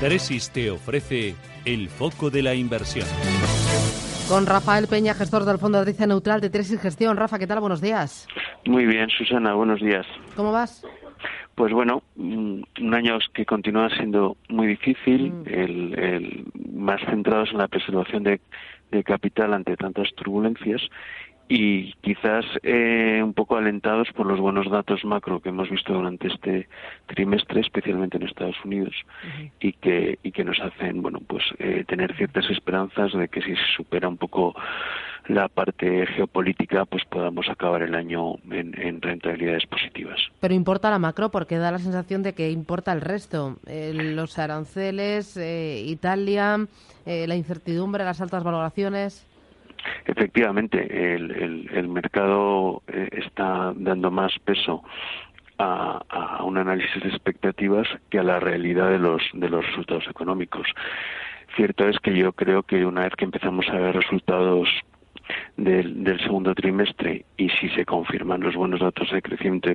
Tresis te ofrece el foco de la inversión. Con Rafael Peña, gestor del Fondo de Neutral de Tresis Gestión. Rafa, ¿qué tal? Buenos días. Muy bien, Susana, buenos días. ¿Cómo vas? Pues bueno, mm, un año que continúa siendo muy difícil, mm. el, más centrados en la preservación de capital ante tantas turbulencias y quizás eh, un poco alentados por los buenos datos macro que hemos visto durante este trimestre, especialmente en Estados Unidos, y que y que nos hacen bueno pues eh, tener ciertas esperanzas de que si se supera un poco la parte geopolítica, pues podamos acabar el año en, rentabilidades positivas. Pero importa la macro porque da la sensación de que importa el resto, eh, los aranceles, Italia, la incertidumbre, las altas valoraciones. Efectivamente, el, el, mercado eh, está dando más peso a, un análisis de expectativas que a la realidad de los, de los resultados económicos. Cierto es que yo creo que una vez que empezamos a ver resultados del, segundo trimestre y si se confirman los buenos datos de crecimiento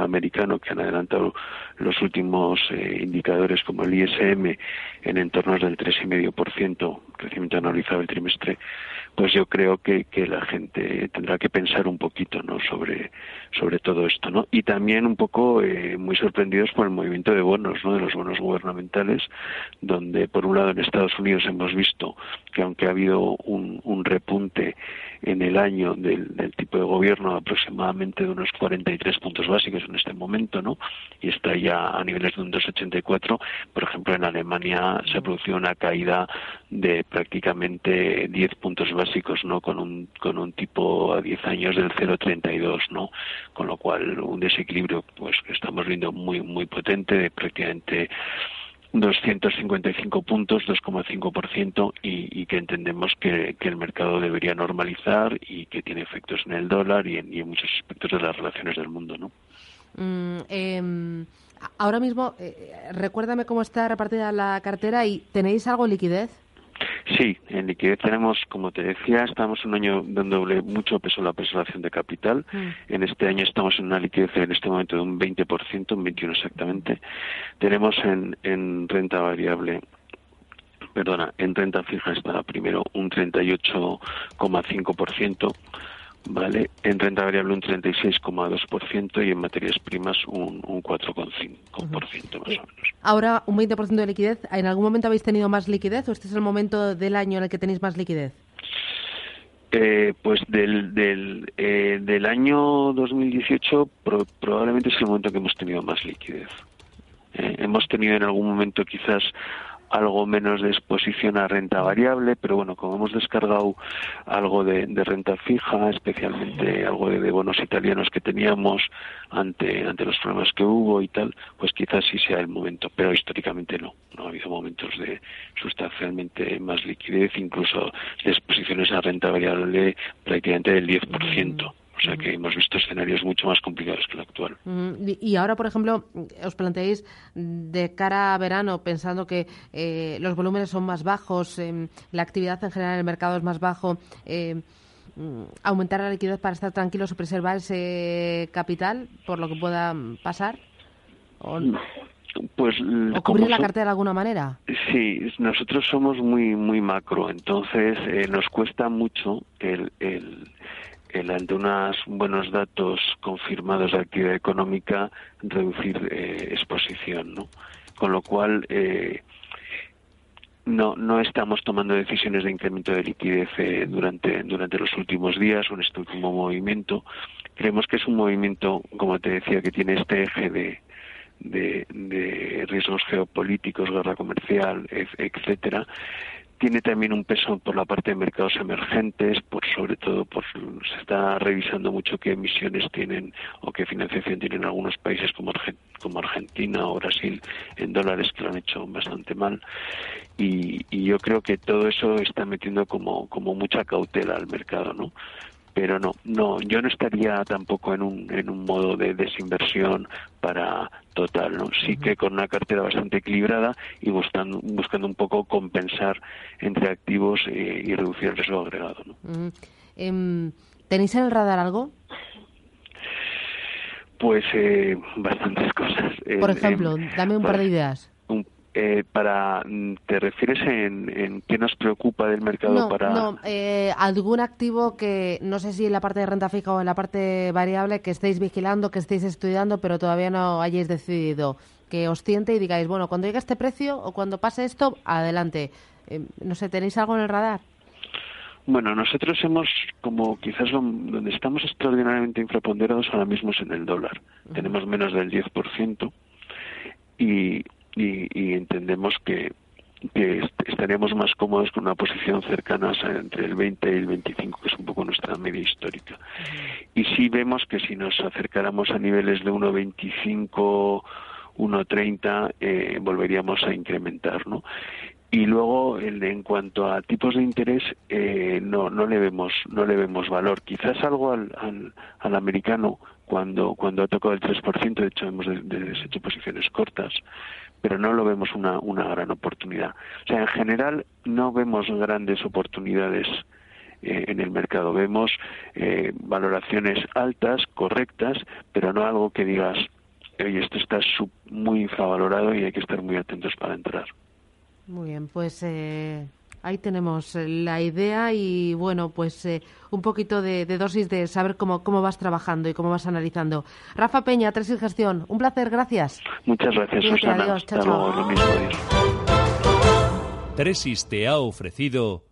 americano que han adelantado los últimos eh, indicadores como el ISM en entornos del 3,5% crecimiento analizado el trimestre, pues yo creo que, que la gente tendrá que pensar un poquito no sobre sobre todo esto no y también un poco eh, muy sorprendidos por el movimiento de bonos no de los bonos gubernamentales donde por un lado en Estados Unidos hemos visto que aunque ha habido un, un repunte en el año del, del, tipo de gobierno aproximadamente de unos 43 puntos básicos en este momento no y está ya a niveles de un 2,84 por ejemplo en Alemania se ha producido una caída de prácticamente 10 puntos básicos ¿no? Con un, con un tipo a 10 años del 0,32, ¿no? Con lo cual un desequilibrio, pues, que estamos viendo muy, muy potente de prácticamente 255 puntos, 2,5%, y, y que entendemos que, el mercado debería normalizar y que tiene efectos en el dólar y en, y en muchos aspectos de las relaciones del mundo, ¿no? Mm, em, ahora mismo, eh, recuérdame cómo está repartida la cartera y ¿tenéis algo de liquidez? Sí, en liquidez tenemos, como te decía, estamos un año dándole mucho peso a la preservación de capital. Mm. En este año estamos en una liquidez en este momento de un 20%, un 21 exactamente. Tenemos en, en renta variable perdona, en renta fija está primero un 38,5%, ¿vale? En renta variable un 36,2% y en materias primas un, un 4,5% más o menos. Ahora un 20% de liquidez. ¿En algún momento habéis tenido más liquidez o este es el momento del año en el que tenéis más liquidez? Eh, pues del, del, eh, del año 2018 probablemente es el momento que hemos tenido más liquidez. Eh, hemos tenido en algún momento quizás algo menos de exposición a renta variable, pero bueno, como hemos descargado algo de, renta fija, especialmente algo de, bonos italianos que teníamos ante, ante los problemas que hubo y tal, pues quizás sí sea el momento, pero históricamente no. No ha habido momentos de sustancialmente más liquidez, incluso de exposiciones a renta variable prácticamente del 10%. O sea que hemos visto escenarios mucho más complicados que el actual. Y ahora, por ejemplo, os planteáis de cara a verano, pensando que eh, los volúmenes son más bajos, eh, la actividad en general en el mercado es más bajo, eh, aumentar la liquidez para estar tranquilos y preservar ese capital por lo que pueda pasar. ¿O Pues, cubrir la cartera de alguna manera? Sí, nosotros somos muy muy macro, entonces nos cuesta mucho el, el, el, ante unos buenos datos confirmados de actividad económica, reducir eh, exposición, ¿no? Con lo cual, eh, no, no estamos tomando decisiones de incremento de liquidez eh, durante, durante los últimos días o en este último movimiento. Creemos que es un movimiento, como te decía, que tiene este eje de, de, de riesgos geopolíticos, guerra comercial, etcétera, tiene también un peso por la parte de mercados emergentes, por sobre todo por se está revisando mucho qué emisiones tienen o qué financiación tienen algunos países como, como Argentina o Brasil en dólares que lo han hecho bastante mal y, y yo creo que todo eso está metiendo como como mucha cautela al mercado, ¿no? Pero no, no, yo no estaría tampoco en un, en un modo de desinversión para total, ¿no? Sí que con una cartera bastante equilibrada y buscando, buscando un poco compensar entre activos eh, y reducir el riesgo agregado, ¿no? Em, ¿Tenéis en el radar algo? Pues eh, bastantes cosas. Por ejemplo, dame un par de ideas. Eh, para mm, te refieres en, qué nos preocupa del mercado no, para no eh, algún activo que no sé si en la parte de renta fija o en la parte variable que estéis vigilando que estéis estudiando pero todavía no hayáis decidido que os tiente y digáis bueno cuando llegue este precio o cuando pase esto adelante eh, no sé tenéis algo en el radar bueno, nosotros hemos, como quizás donde estamos extraordinariamente infraponderados ahora mismo es en el dólar. Tenemos menos del 10% y, y, entendemos que, que estaríamos más cómodos con una posición cercana entre el 20 y el 25, que es un poco nuestra media histórica. Y sí vemos que si nos acercáramos a niveles de 1,25, 1,30, eh, volveríamos a incrementar, ¿no? Y luego, en, cuanto a tipos de interés, eh, no, no le vemos, no le vemos valor. Quizás algo al, al, al americano cuando, cuando ha tocado el 3%, de hecho hemos deshecho posiciones cortas, pero no lo vemos una, una gran oportunidad. O sea, en general no vemos grandes oportunidades eh, en el mercado. Vemos eh, valoraciones altas, correctas, pero no algo que digas, oye, esto está muy infravalorado y hay que estar muy atentos para entrar. Muy bien, pues eh, ahí tenemos la idea y bueno, pues un poquito de, dosis de saber cómo, cómo vas trabajando y cómo vas analizando. Rafa Peña, Tres Gestión, un placer, gracias. Muchas gracias, Susana. Adiós, chao, chao. Tresis te ha ofrecido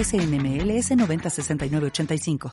NMLS 906985.